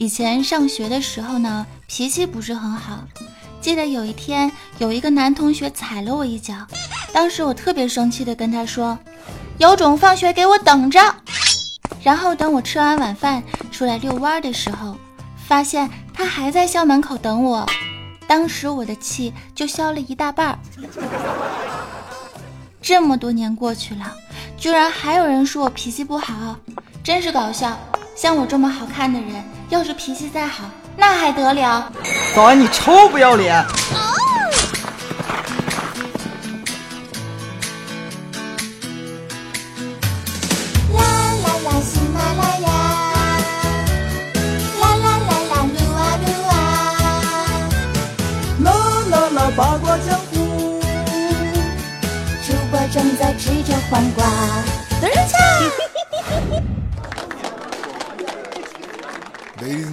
以前上学的时候呢，脾气不是很好。记得有一天，有一个男同学踩了我一脚，当时我特别生气的跟他说：“有种放学给我等着。”然后等我吃完晚饭出来遛弯的时候，发现他还在校门口等我，当时我的气就消了一大半。这么多年过去了，居然还有人说我脾气不好，真是搞笑。像我这么好看的人，要是脾气再好，那还得了？早安，你臭不要脸！啦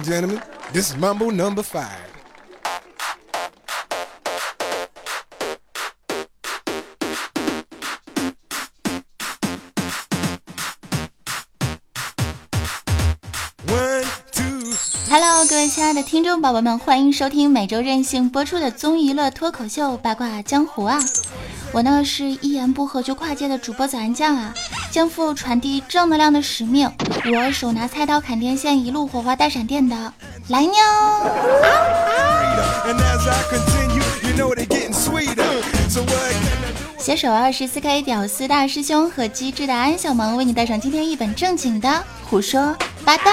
gentlemen, this is Mambo number five. Hello，各位亲爱的听众宝宝们，欢迎收听每周任性播出的综艺娱乐脱口秀《八卦江湖》啊！我呢是一言不合就跨界的主播早安酱啊，肩负传递正能量的使命，我手拿菜刀砍电线，一路火花带闪电的来妞。携手二十四 K 屌丝大师兄和机智的安小萌，为你带上今天一本正经的胡说八道。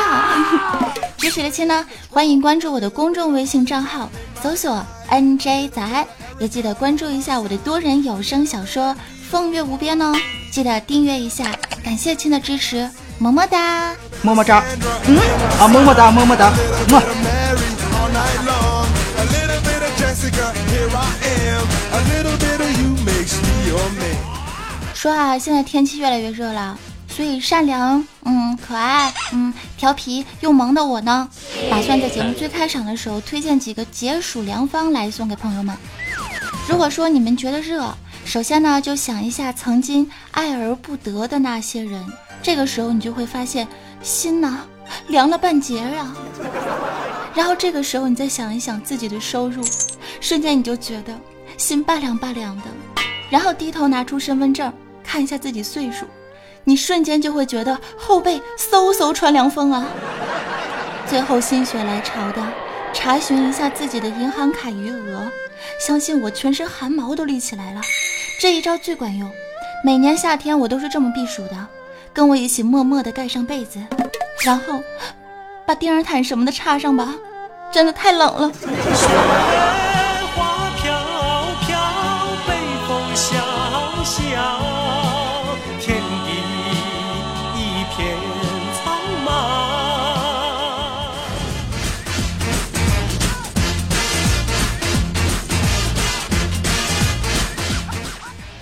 支持的亲呢，欢迎关注我的公众微信账号，搜索 NJ 早安，也记得关注一下我的多人有声小说《风月无边》哦，记得订阅一下，感谢亲的支持，么么哒。么么哒，嗯啊，么么哒，么么哒，么。说啊，现在天气越来越热了，所以善良、嗯可爱、嗯调皮又萌的我呢，打算在节目最开场的时候推荐几个解暑良方来送给朋友们。如果说你们觉得热，首先呢就想一下曾经爱而不得的那些人，这个时候你就会发现心呐 凉了半截啊。然后这个时候你再想一想自己的收入，瞬间你就觉得心拔凉拔凉的。然后低头拿出身份证看一下自己岁数，你瞬间就会觉得后背嗖嗖穿凉风啊！最后心血来潮的查询一下自己的银行卡余额，相信我全身汗毛都立起来了。这一招最管用，每年夏天我都是这么避暑的。跟我一起默默地盖上被子，然后把电热毯什么的插上吧，真的太冷了。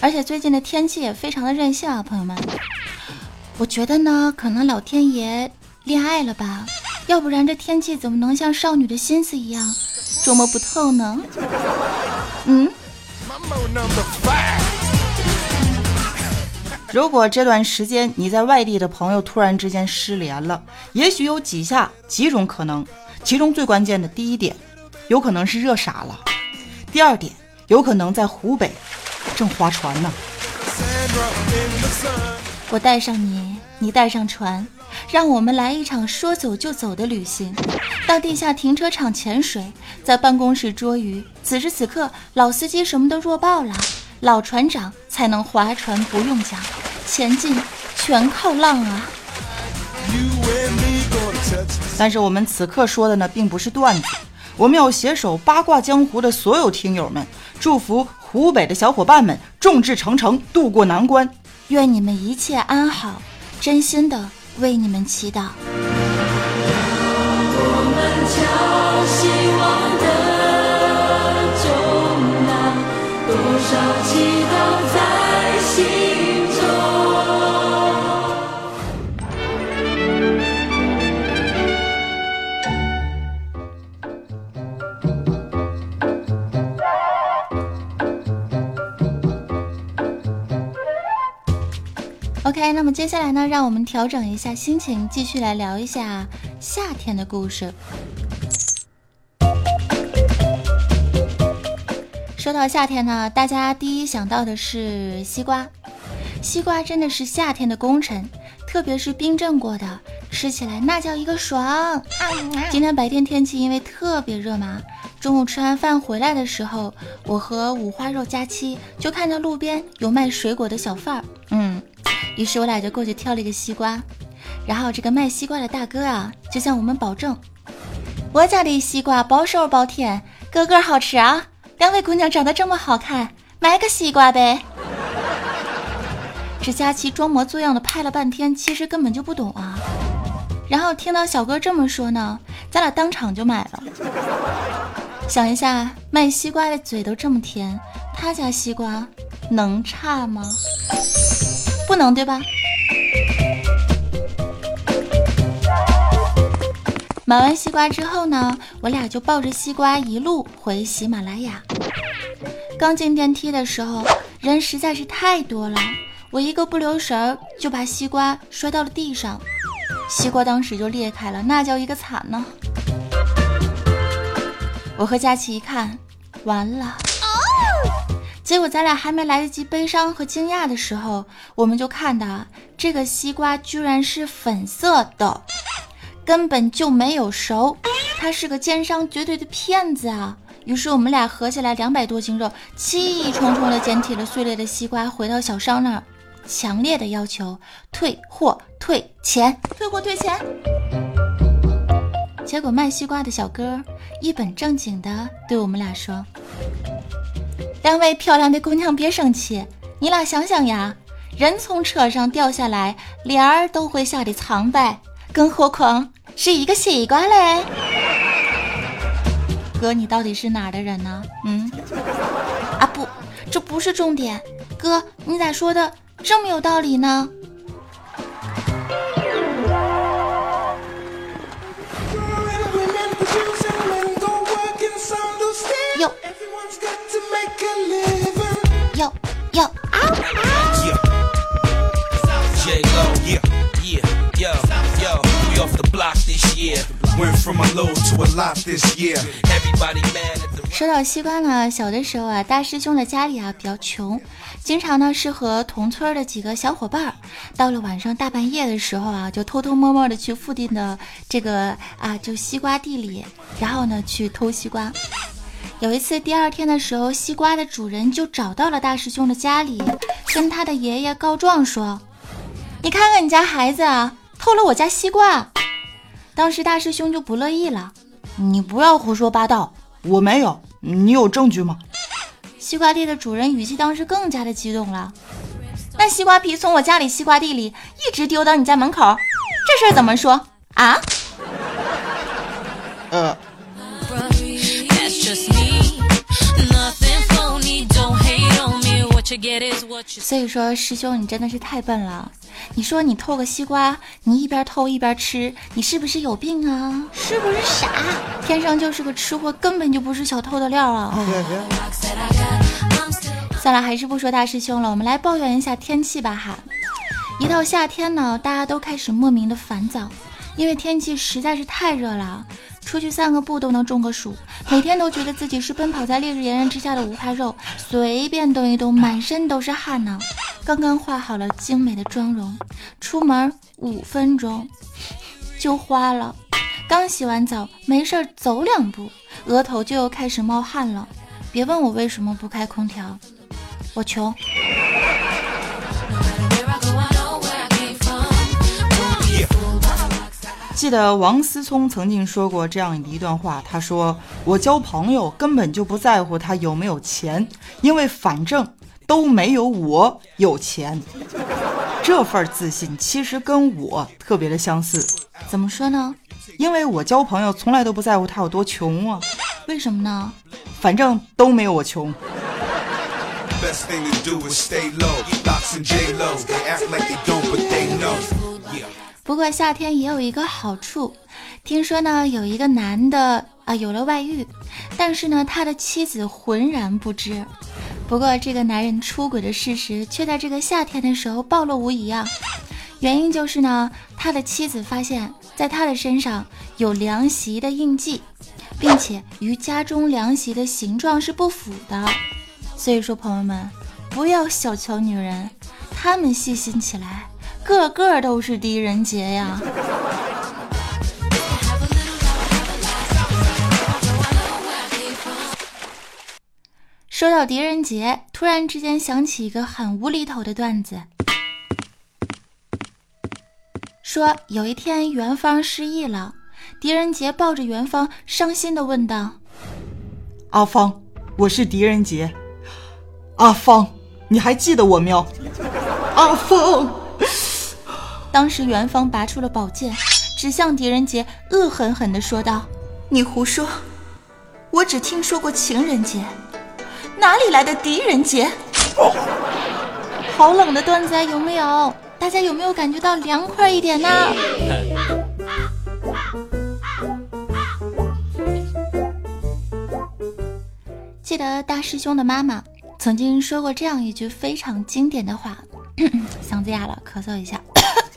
而且最近的天气也非常的任性啊，朋友们。我觉得呢，可能老天爷恋爱了吧，要不然这天气怎么能像少女的心思一样捉摸不透呢？嗯，如果这段时间你在外地的朋友突然之间失联了，也许有几下几种可能，其中最关键的第一点，有可能是热傻了；第二点，有可能在湖北正划船呢。我带上你，你带上船，让我们来一场说走就走的旅行，到地下停车场潜水，在办公室捉鱼。此时此刻，老司机什么都弱爆了，老船长才能划船不用桨，前进全靠浪啊！但是我们此刻说的呢，并不是段子，我们要携手八卦江湖的所有听友们，祝福湖北的小伙伴们众志成城渡过难关。愿你们一切安好真心的为你们祈祷。让我们敲希望的钟多少情 OK，那么接下来呢，让我们调整一下心情，继续来聊一下夏天的故事。说到夏天呢，大家第一想到的是西瓜。西瓜真的是夏天的功臣，特别是冰镇过的，吃起来那叫一个爽。今天白天天气因为特别热嘛，中午吃完饭回来的时候，我和五花肉佳期就看到路边有卖水果的小贩儿，嗯，于是我俩就过去挑了一个西瓜，然后这个卖西瓜的大哥啊，就向我们保证，我家的西瓜包熟包甜，个个好吃啊。两位姑娘长得这么好看，买个西瓜呗。这佳琪装模作样的拍了半天，其实根本就不懂啊。然后听到小哥这么说呢，咱俩当场就买了。想一下，卖西瓜的嘴都这么甜，他家西瓜能差吗？不能，对吧？买完西瓜之后呢，我俩就抱着西瓜一路回喜马拉雅。刚进电梯的时候，人实在是太多了，我一个不留神就把西瓜摔到了地上，西瓜当时就裂开了，那叫一个惨呢。我和佳琪一看，完了。结果咱俩还没来得及悲伤和惊讶的时候，我们就看到这个西瓜居然是粉色的。根本就没有熟，他是个奸商，绝对的骗子啊！于是我们俩合起来两百多斤肉，气冲冲的捡起了碎裂的西瓜，回到小商那儿，强烈的要求退货退钱，退货退钱。结果卖西瓜的小哥一本正经的对我们俩说：“两位漂亮的姑娘别生气，你俩想想呀，人从车上掉下来，脸儿都会吓得苍白。”更何况是一个西瓜嘞，哥，你到底是哪儿的人呢？嗯，啊不，这不是重点，哥，你咋说的这么有道理呢？说到西瓜呢，小的时候啊，大师兄的家里啊比较穷，经常呢是和同村的几个小伙伴，到了晚上大半夜的时候啊，就偷偷摸摸的去附近的这个啊就西瓜地里，然后呢去偷西瓜。有一次第二天的时候，西瓜的主人就找到了大师兄的家里，跟他的爷爷告状说：“你看看你家孩子啊。”偷了我家西瓜，当时大师兄就不乐意了。你不要胡说八道，我没有，你有证据吗？西瓜地的主人语气当时更加的激动了。那西瓜皮从我家里西瓜地里一直丢到你家门口，这事儿怎么说啊？呃。所以说，师兄你真的是太笨了。你说你偷个西瓜，你一边偷一边吃，你是不是有病啊？是不是傻？天生就是个吃货，根本就不是小偷的料啊！算了，还是不说大师兄了，我们来抱怨一下天气吧哈。一到夏天呢，大家都开始莫名的烦躁，因为天气实在是太热了。出去散个步都能中个暑，每天都觉得自己是奔跑在烈日炎炎之下的五花肉，随便动一动满身都是汗呢。刚刚化好了精美的妆容，出门五分钟就花了。刚洗完澡，没事走两步，额头就又开始冒汗了。别问我为什么不开空调，我穷。记得王思聪曾经说过这样一段话，他说：“我交朋友根本就不在乎他有没有钱，因为反正都没有我有钱。”这份自信其实跟我特别的相似。怎么说呢？因为我交朋友从来都不在乎他有多穷啊。为什么呢？反正都没有我穷。不过夏天也有一个好处，听说呢有一个男的啊有了外遇，但是呢他的妻子浑然不知。不过，这个男人出轨的事实却在这个夏天的时候暴露无遗啊！原因就是呢，他的妻子发现，在他的身上有凉席的印记，并且与家中凉席的形状是不符的。所以说，朋友们，不要小瞧女人，她们细心起来，个个都是狄仁杰呀！说到狄仁杰，突然之间想起一个很无厘头的段子。说有一天元芳失忆了，狄仁杰抱着元芳，伤心的问道：“阿芳，我是狄仁杰。阿芳，你还记得我喵？阿芳。”当时元芳拔出了宝剑，指向狄仁杰，恶狠狠的说道：“你胡说！我只听说过情人节。”哪里来的狄仁杰？好冷的段子啊有没有？大家有没有感觉到凉快一点呢？记得大师兄的妈妈曾经说过这样一句非常经典的话，嗓子哑了，咳嗽一下。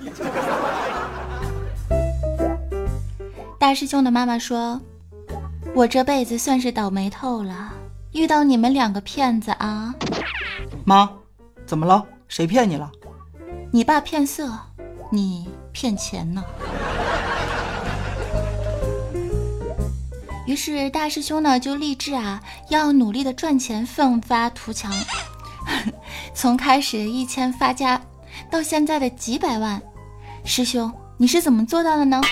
大师兄的妈妈说：“我这辈子算是倒霉透了。”遇到你们两个骗子啊！妈，怎么了？谁骗你了？你爸骗色，你骗钱呢。于是大师兄呢就立志啊，要努力的赚钱，奋发图强。从开始一千发家，到现在的几百万，师兄你是怎么做到的呢？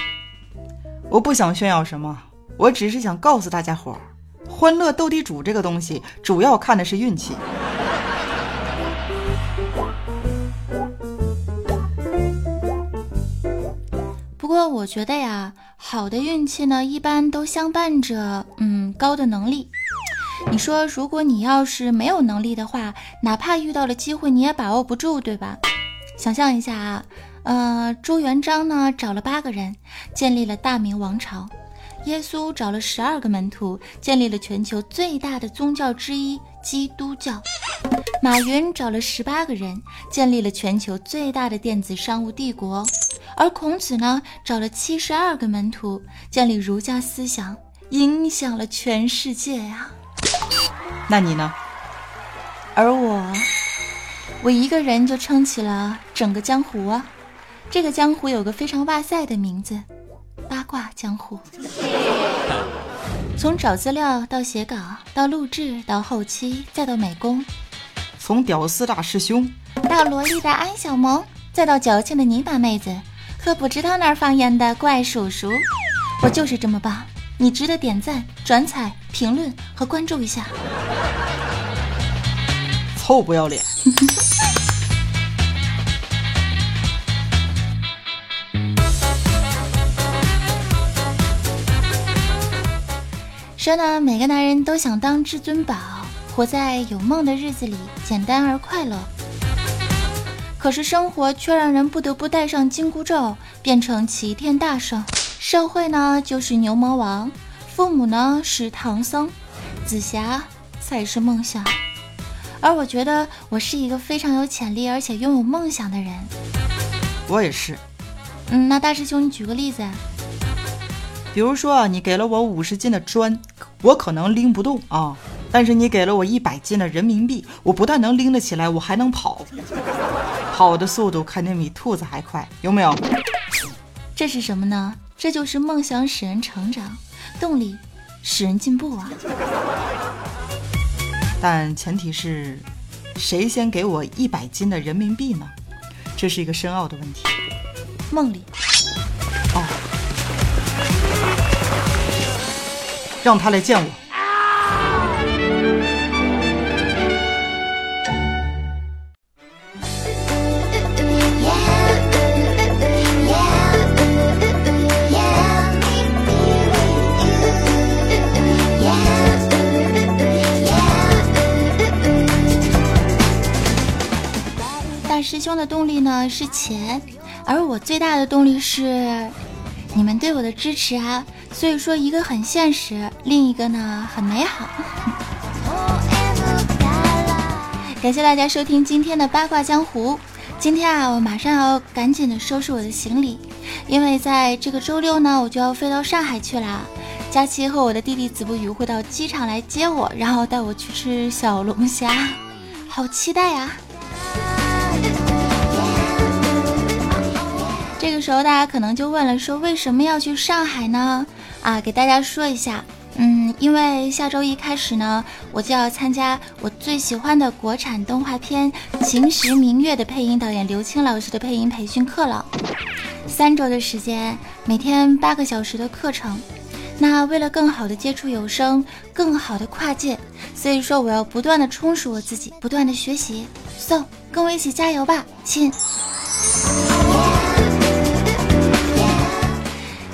我不想炫耀什么，我只是想告诉大家伙儿。欢乐斗地主这个东西，主要看的是运气。不过我觉得呀，好的运气呢，一般都相伴着嗯高的能力。你说，如果你要是没有能力的话，哪怕遇到了机会，你也把握不住，对吧？想象一下啊，呃，朱元璋呢找了八个人，建立了大明王朝。耶稣找了十二个门徒，建立了全球最大的宗教之一——基督教。马云找了十八个人，建立了全球最大的电子商务帝国。而孔子呢，找了七十二个门徒，建立儒家思想，影响了全世界呀。那你呢？而我，我一个人就撑起了整个江湖啊！这个江湖有个非常哇塞的名字。八卦江湖，从找资料到写稿，到录制，到后期，再到美工；从屌丝大师兄到萝莉的安小萌，再到矫情的泥巴妹子和不知道哪儿方言的怪叔叔，我就是这么棒！你值得点赞、转采、评论和关注一下。臭不要脸！说呢，每个男人都想当至尊宝，活在有梦的日子里，简单而快乐。可是生活却让人不得不戴上紧箍咒，变成齐天大圣。社会呢，就是牛魔王；父母呢，是唐僧；紫霞才是梦想。而我觉得，我是一个非常有潜力而且拥有梦想的人。我也是。嗯，那大师兄，你举个例子。比如说，你给了我五十斤的砖，我可能拎不动啊。但是你给了我一百斤的人民币，我不但能拎得起来，我还能跑，跑的速度肯定比兔子还快，有没有？这是什么呢？这就是梦想使人成长，动力使人进步啊。但前提是，谁先给我一百斤的人民币呢？这是一个深奥的问题。梦里。让他来见我。大师兄的动力呢是钱，而我最大的动力是你们对我的支持啊。所以说，一个很现实，另一个呢很美好。感谢大家收听今天的八卦江湖。今天啊，我马上要赶紧的收拾我的行李，因为在这个周六呢，我就要飞到上海去啦。佳琪和我的弟弟子不语会到机场来接我，然后带我去吃小龙虾，好期待呀！这个时候大家可能就问了，说为什么要去上海呢？啊，给大家说一下。嗯，因为下周一开始呢，我就要参加我最喜欢的国产动画片《秦时明月》的配音导演刘青老师的配音培训课了。三周的时间，每天八个小时的课程。那为了更好的接触有声，更好的跨界，所以说我要不断的充实我自己，不断的学习。So，跟我一起加油吧，亲！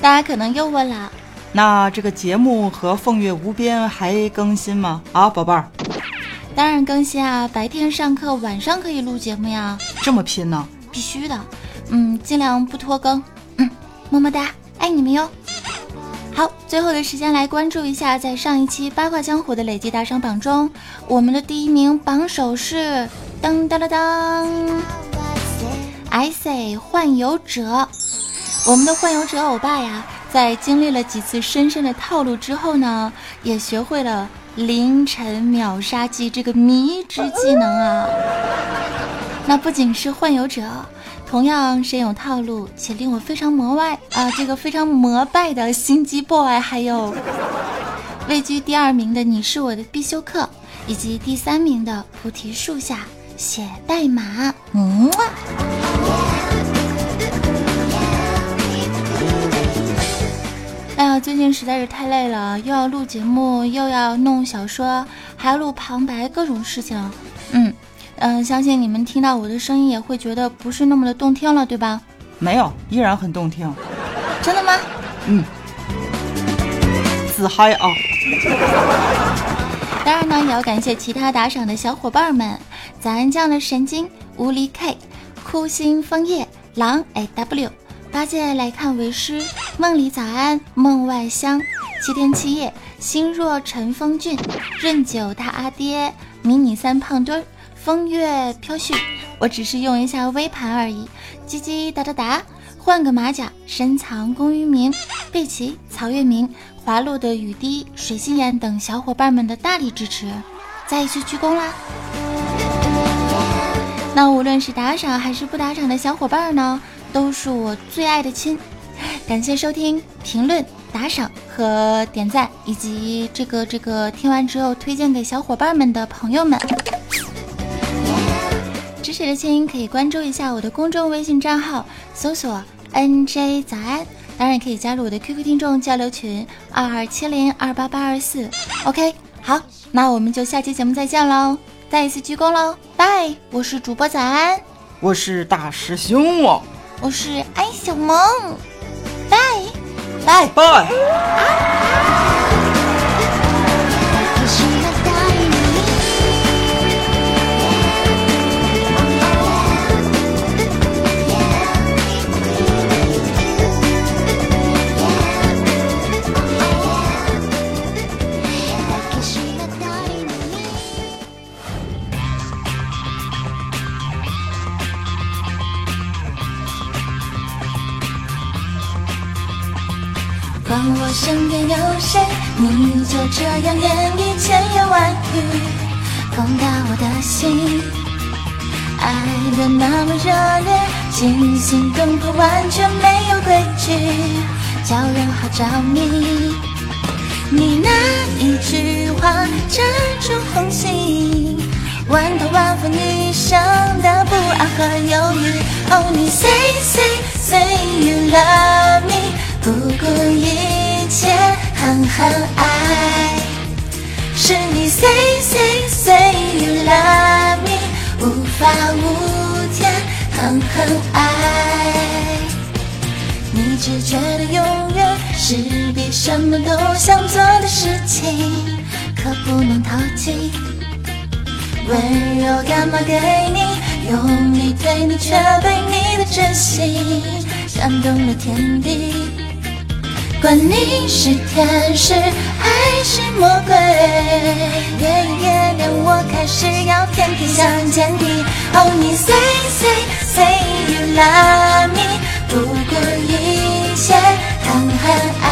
大家可能又问了。那这个节目和《风月无边》还更新吗？啊，宝贝儿，当然更新啊！白天上课，晚上可以录节目呀。这么拼呢？必须的。嗯，尽量不拖更。嗯，么么哒，爱你们哟。好，最后的时间来关注一下，在上一期八卦江湖的累计打赏榜中，我们的第一名榜首是当当当当，I say 幻游者，我们的幻游者欧巴呀。在经历了几次深深的套路之后呢，也学会了凌晨秒杀技这个迷之技能啊！那不仅是幻游者，同样深有套路且令我非常膜拜啊，这个非常膜拜的心机 boy，还有位居第二名的你是我的必修课，以及第三名的菩提树下写代码，嗯。最近实在是太累了，又要录节目，又要弄小说，还要录旁白，各种事情。嗯嗯，相信你们听到我的声音也会觉得不是那么的动听了，对吧？没有，依然很动听。真的吗？嗯，自嗨啊！当然呢，也要感谢其他打赏的小伙伴们：咱酱的神经、无离 K、酷心枫叶、狼 AW。八戒来看为师，梦里早安，梦外香，七天七夜，心若尘封峻，润酒大阿爹，迷你三胖墩，风月飘絮，我只是用一下微盘而已，叽叽哒哒哒，换个马甲，深藏功与名，贝奇、曹月明、滑落的雨滴、水心眼等小伙伴们的大力支持，再一次鞠躬啦！那无论是打赏还是不打赏的小伙伴呢？都是我最爱的亲，感谢收听、评论、打赏和点赞，以及这个这个听完之后推荐给小伙伴们的朋友们。支持的亲可以关注一下我的公众微信账号，搜索 NJ 早安，当然也可以加入我的 QQ 听众交流群二二七零二八八二四。OK，好，那我们就下期节目再见喽，再一次鞠躬喽，拜！我是主播早安，我是大师兄哦。我是安小萌，拜拜拜。就这样演绎千言万语攻打我的心，爱的那么热烈，惊心动魄，完全没有规矩，叫人好着迷。你那一句话正中红心，万头万分一生的不安和犹豫。Oh，你 say say say you love me，不顾一。切狠狠爱，是你 say say say you love me，无法无天狠狠爱。你只觉得永远是比什么都想做的事情，可不能逃弃。温柔干嘛给你，用力对你，却被你的真心感动了天地。管你是天使爱是魔鬼，月圆夜亮。我开始要天天想见你。哦，你 say say say you love me，不顾一切谈和爱。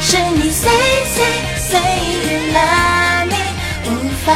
是你 say say say you love me，无法